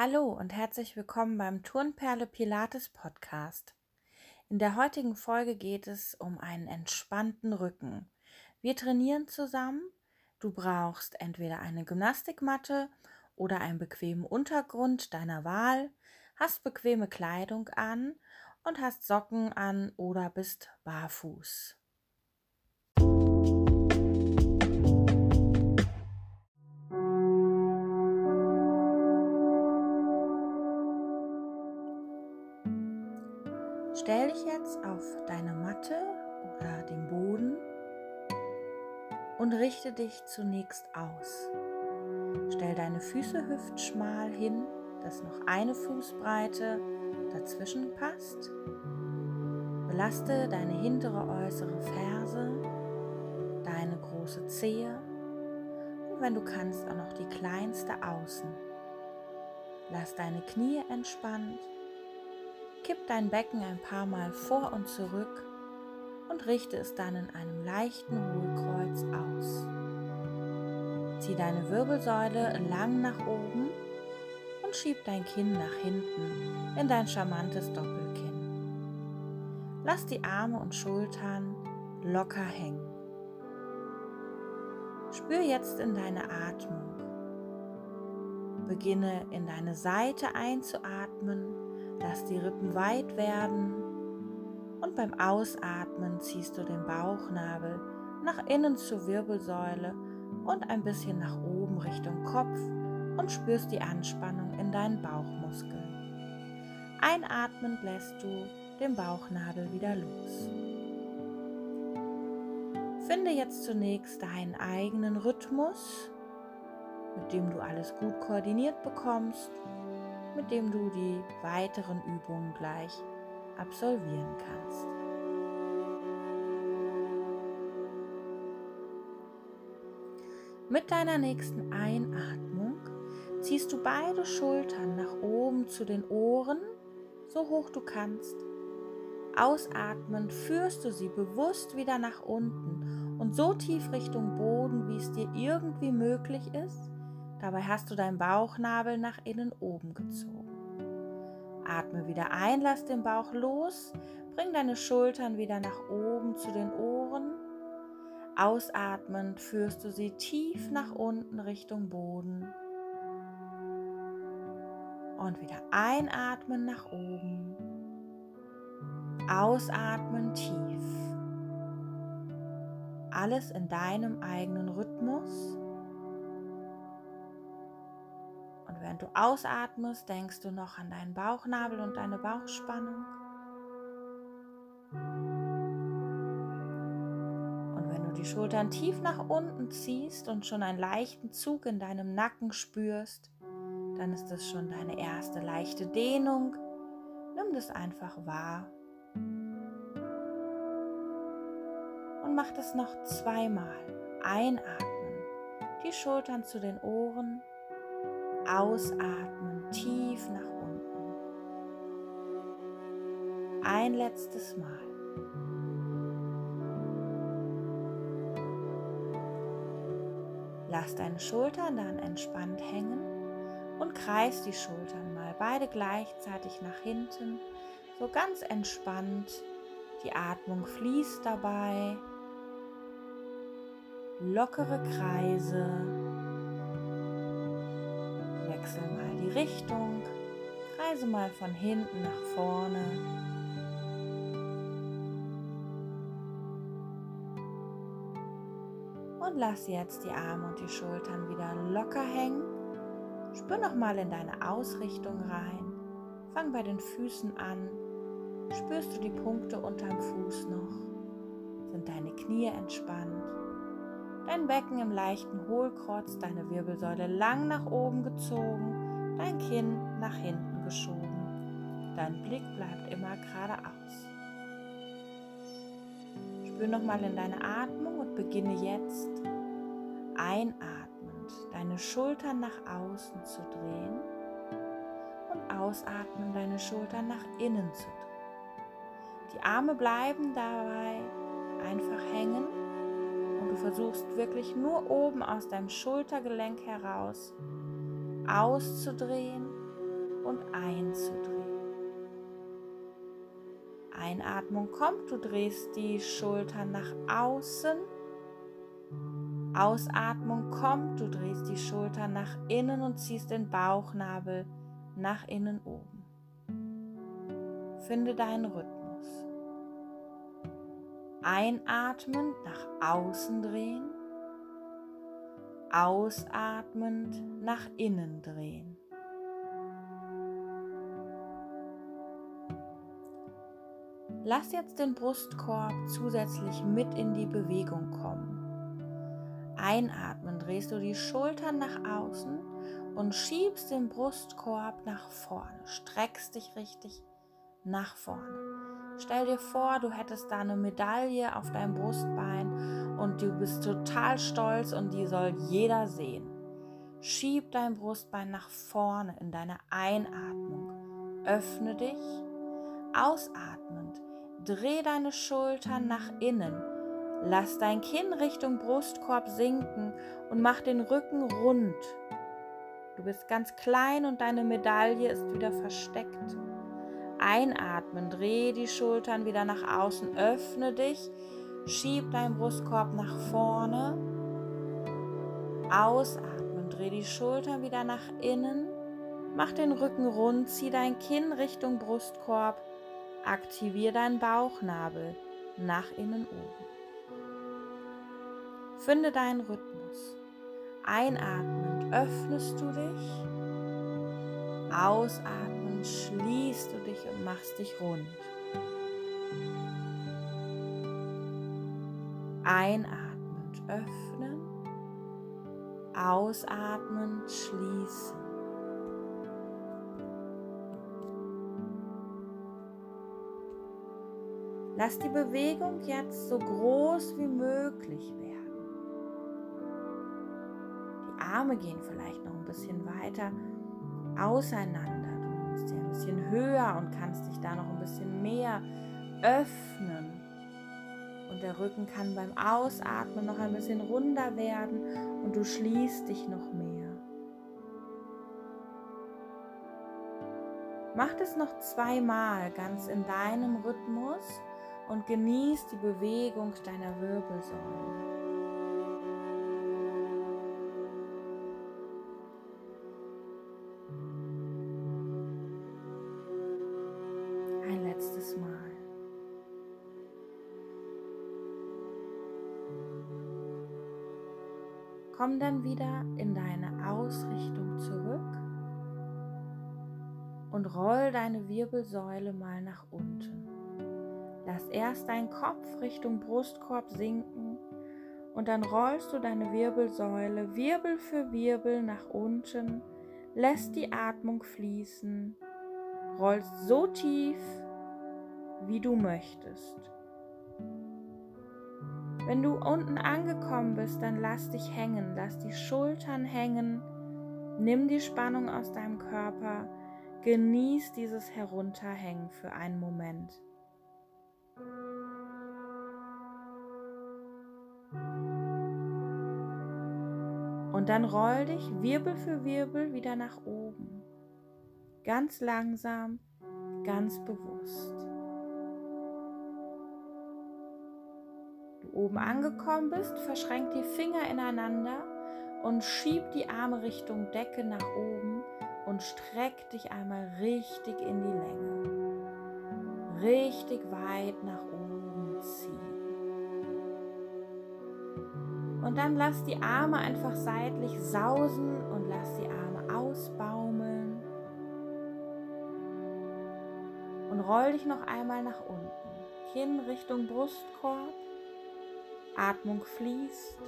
Hallo und herzlich willkommen beim Turnperle Pilates Podcast. In der heutigen Folge geht es um einen entspannten Rücken. Wir trainieren zusammen. Du brauchst entweder eine Gymnastikmatte oder einen bequemen Untergrund deiner Wahl, hast bequeme Kleidung an und hast Socken an oder bist barfuß. Stell dich jetzt auf deine Matte oder den Boden und richte dich zunächst aus. Stell deine Füße hüftschmal hin, dass noch eine Fußbreite dazwischen passt. Belaste deine hintere äußere Ferse, deine große Zehe und wenn du kannst auch noch die kleinste außen. Lass deine Knie entspannt Kipp dein Becken ein paar Mal vor und zurück und richte es dann in einem leichten Hohlkreuz aus. Zieh deine Wirbelsäule lang nach oben und schieb dein Kinn nach hinten in dein charmantes Doppelkinn. Lass die Arme und Schultern locker hängen. Spür jetzt in deine Atmung. Beginne in deine Seite einzuatmen Lass die Rippen weit werden und beim Ausatmen ziehst du den Bauchnabel nach innen zur Wirbelsäule und ein bisschen nach oben Richtung Kopf und spürst die Anspannung in deinen Bauchmuskeln. Einatmend lässt du den Bauchnabel wieder los. Finde jetzt zunächst deinen eigenen Rhythmus, mit dem du alles gut koordiniert bekommst mit dem du die weiteren Übungen gleich absolvieren kannst. Mit deiner nächsten Einatmung ziehst du beide Schultern nach oben zu den Ohren, so hoch du kannst. Ausatmend führst du sie bewusst wieder nach unten und so tief Richtung Boden, wie es dir irgendwie möglich ist Dabei hast du deinen Bauchnabel nach innen oben gezogen. Atme wieder ein, lass den Bauch los, bring deine Schultern wieder nach oben zu den Ohren. Ausatmend führst du sie tief nach unten Richtung Boden. Und wieder einatmen nach oben. Ausatmen tief. Alles in deinem eigenen Rhythmus. Während du ausatmest, denkst du noch an deinen Bauchnabel und deine Bauchspannung. Und wenn du die Schultern tief nach unten ziehst und schon einen leichten Zug in deinem Nacken spürst, dann ist das schon deine erste leichte Dehnung. Nimm das einfach wahr. Und mach das noch zweimal. Einatmen, die Schultern zu den Ohren Ausatmen tief nach unten. Ein letztes Mal. Lass deine Schultern dann entspannt hängen und kreis die Schultern mal beide gleichzeitig nach hinten, so ganz entspannt. Die Atmung fließt dabei. Lockere Kreise Wechsel mal die Richtung, kreise mal von hinten nach vorne. Und lass jetzt die Arme und die Schultern wieder locker hängen. Spür noch mal in deine Ausrichtung rein. Fang bei den Füßen an. Spürst du die Punkte unterm Fuß noch? Sind deine Knie entspannt? Dein Becken im leichten Hohlkreuz, deine Wirbelsäule lang nach oben gezogen, dein Kinn nach hinten geschoben. Dein Blick bleibt immer geradeaus. Spür nochmal in deine Atmung und beginne jetzt einatmend deine Schultern nach außen zu drehen und ausatmen deine Schultern nach innen zu drehen. Die Arme bleiben dabei einfach hängen versuchst wirklich nur oben aus deinem Schultergelenk heraus auszudrehen und einzudrehen. Einatmung kommt, du drehst die Schultern nach außen. Ausatmung kommt, du drehst die Schultern nach innen und ziehst den Bauchnabel nach innen oben. Finde deinen Rhythmus. Einatmend nach außen drehen, ausatmend nach innen drehen. Lass jetzt den Brustkorb zusätzlich mit in die Bewegung kommen. Einatmen drehst du die Schultern nach außen und schiebst den Brustkorb nach vorne. Streckst dich richtig nach vorne. Stell dir vor, du hättest da eine Medaille auf deinem Brustbein und du bist total stolz und die soll jeder sehen. Schieb dein Brustbein nach vorne in deine Einatmung. Öffne dich. Ausatmend. Dreh deine Schultern nach innen. Lass dein Kinn Richtung Brustkorb sinken und mach den Rücken rund. Du bist ganz klein und deine Medaille ist wieder versteckt. Einatmen, dreh die Schultern wieder nach außen, öffne dich, schieb deinen Brustkorb nach vorne. Ausatmen, dreh die Schultern wieder nach innen, mach den Rücken rund, zieh dein Kinn Richtung Brustkorb, aktivier deinen Bauchnabel nach innen oben. Finde deinen Rhythmus. Einatmend öffnest du dich. Schließt du dich und machst dich rund. Einatmend öffnen. Ausatmend schließen. Lass die Bewegung jetzt so groß wie möglich werden. Arme gehen vielleicht noch ein bisschen weiter auseinander. Bisschen höher und kannst dich da noch ein bisschen mehr öffnen. Und der Rücken kann beim Ausatmen noch ein bisschen runder werden und du schließt dich noch mehr. Mach das noch zweimal ganz in deinem Rhythmus und genieß die Bewegung deiner Wirbelsäule. Komm dann wieder in deine Ausrichtung zurück und roll deine Wirbelsäule mal nach unten. Lass erst deinen Kopf Richtung Brustkorb sinken und dann rollst du deine Wirbelsäule Wirbel für Wirbel nach unten, lässt die Atmung fließen, rollst so tief, wie du möchtest. Wenn du unten angekommen bist, dann lass dich hängen, lass die Schultern hängen, nimm die Spannung aus deinem Körper, genieß dieses Herunterhängen für einen Moment. Und dann roll dich Wirbel für Wirbel wieder nach oben. Ganz langsam, ganz bewusst. Oben angekommen bist, verschränk die Finger ineinander und schieb die Arme Richtung Decke nach oben und streck dich einmal richtig in die Länge. Richtig weit nach oben ziehen. Und dann lass die Arme einfach seitlich sausen und lass die Arme ausbaumeln. Und roll dich noch einmal nach unten. Kinn Richtung Brustkorb. Atmung fließt,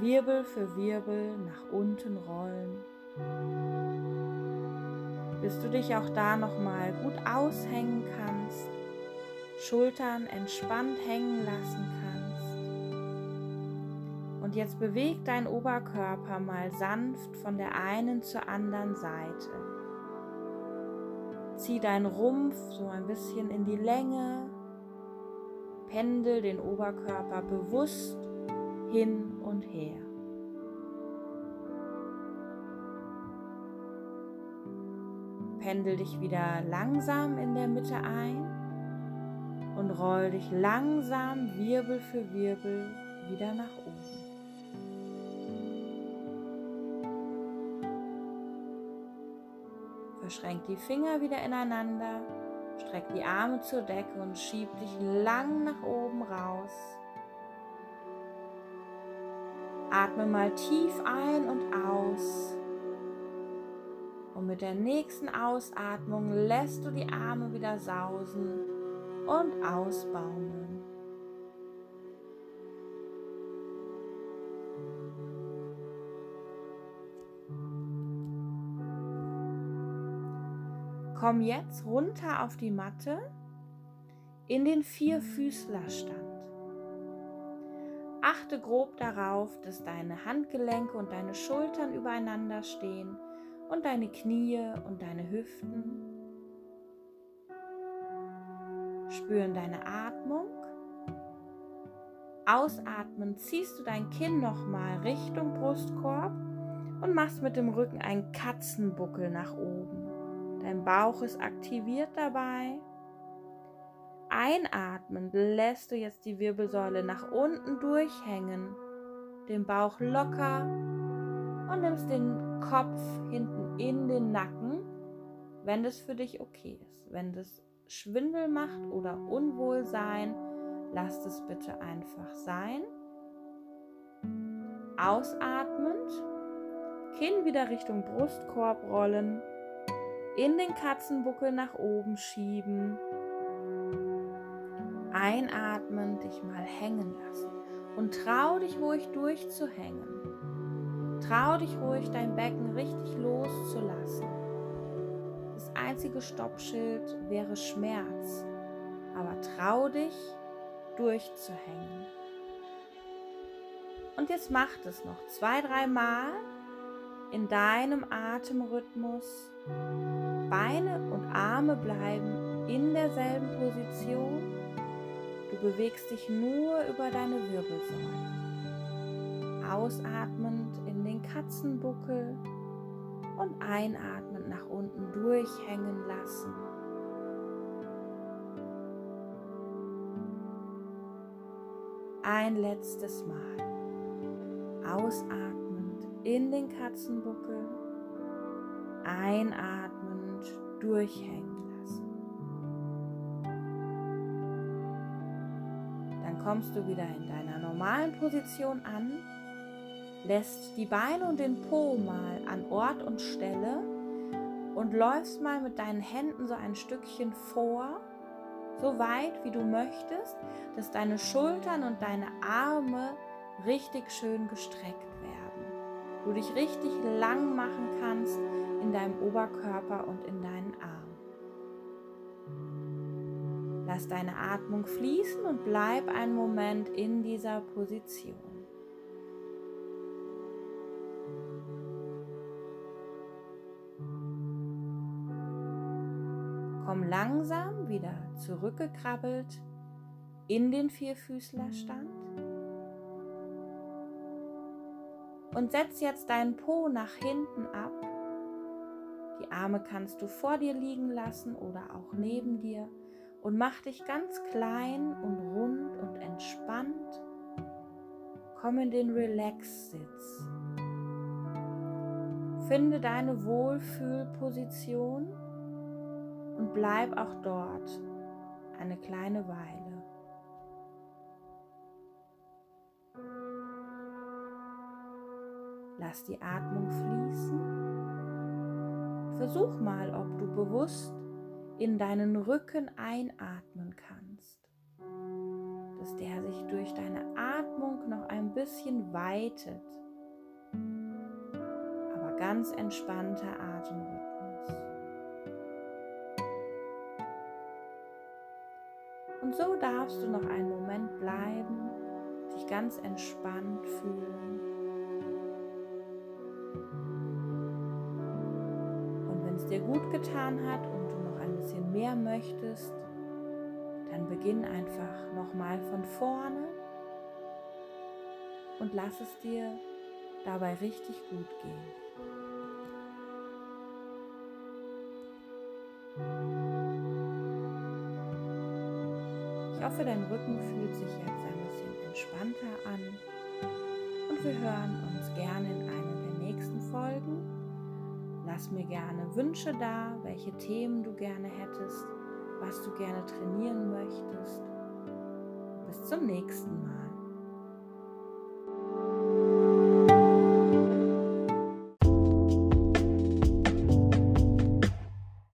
Wirbel für Wirbel nach unten rollen. Bis du dich auch da nochmal gut aushängen kannst, Schultern entspannt hängen lassen kannst. Und jetzt beweg dein Oberkörper mal sanft von der einen zur anderen Seite. Zieh deinen Rumpf so ein bisschen in die Länge Pendel den Oberkörper bewusst hin und her. Pendel dich wieder langsam in der Mitte ein und roll dich langsam Wirbel für Wirbel wieder nach oben. Verschränk die Finger wieder ineinander, streck die Arme zur Decke und schieb dich lang nach oben raus. Atme mal tief ein und aus. Und mit der nächsten Ausatmung lässt du die Arme wieder sausen und ausbaumeln. Komm jetzt runter auf die Matte in den Vierfüßlerstand. Achte grob darauf, dass deine Handgelenke und deine Schultern übereinander stehen und deine Knie und deine Hüften. Spüren deine Atmung. Ausatmen ziehst du dein Kinn nochmal Richtung Brustkorb und machst mit dem Rücken einen Katzenbuckel nach oben. Dein Bauch ist aktiviert dabei. Einatmend lässt du jetzt die Wirbelsäule nach unten durchhängen, den Bauch locker und nimmst den Kopf hinten in den Nacken, wenn das für dich okay ist. Wenn das Schwindel macht oder Unwohlsein, lass es bitte einfach sein. Ausatmend, Kinn wieder Richtung Brustkorb rollen in den Katzenbuckel nach oben schieben. Einatmen, dich mal hängen lassen und trau dich ruhig durchzuhängen. Trau dich ruhig, dein Becken richtig loszulassen. Das einzige Stoppschild wäre Schmerz, aber trau dich durchzuhängen. Und jetzt mach es noch zwei, drei Mal in deinem Atemrhythmus. Beine und Arme bleiben in derselben Position. Du bewegst dich nur über deine Wirbelsäule. Ausatmend in den Katzenbuckel und einatmend nach unten durchhängen lassen. Ein letztes Mal. Ausatmend in den Katzenbuckel. Einatmend durchhängen lassen. Dann kommst du wieder in deiner normalen Position an, lässt die Beine und den Po mal an Ort und Stelle und läufst mal mit deinen Händen so ein Stückchen vor, so weit wie du möchtest, dass deine Schultern und deine Arme richtig schön gestreckt. Du dich richtig lang machen kannst in deinem Oberkörper und in deinen Armen. Lass deine Atmung fließen und bleib einen Moment in dieser Position. Komm langsam wieder zurückgekrabbelt in den Vierfüßlerstand und setz jetzt deinen Po nach hinten ab die Arme kannst du vor dir liegen lassen oder auch neben dir und mach dich ganz klein und rund und entspannt. Komm in den Relax-Sitz. Finde deine Wohlfühlposition und bleib auch dort eine kleine Weile. Lass die Atmung fließen. Versuch mal, ob du bewusst in deinen Rücken einatmen kannst, dass der sich durch deine Atmung noch ein bisschen weitet, aber ganz entspannter Atemrhythmus. Und so darfst du noch einen Moment bleiben, dich ganz entspannt fühlen. Dir gut getan hat und du noch ein bisschen mehr möchtest, dann beginn einfach nochmal von vorne und lass es dir dabei richtig gut gehen. Ich hoffe, dein Rücken fühlt sich jetzt ein bisschen entspannter an und wir hören uns gerne in einer der nächsten Folgen. Lass mir gerne Wünsche da, welche Themen du gerne hättest, was du gerne trainieren möchtest. Bis zum nächsten Mal.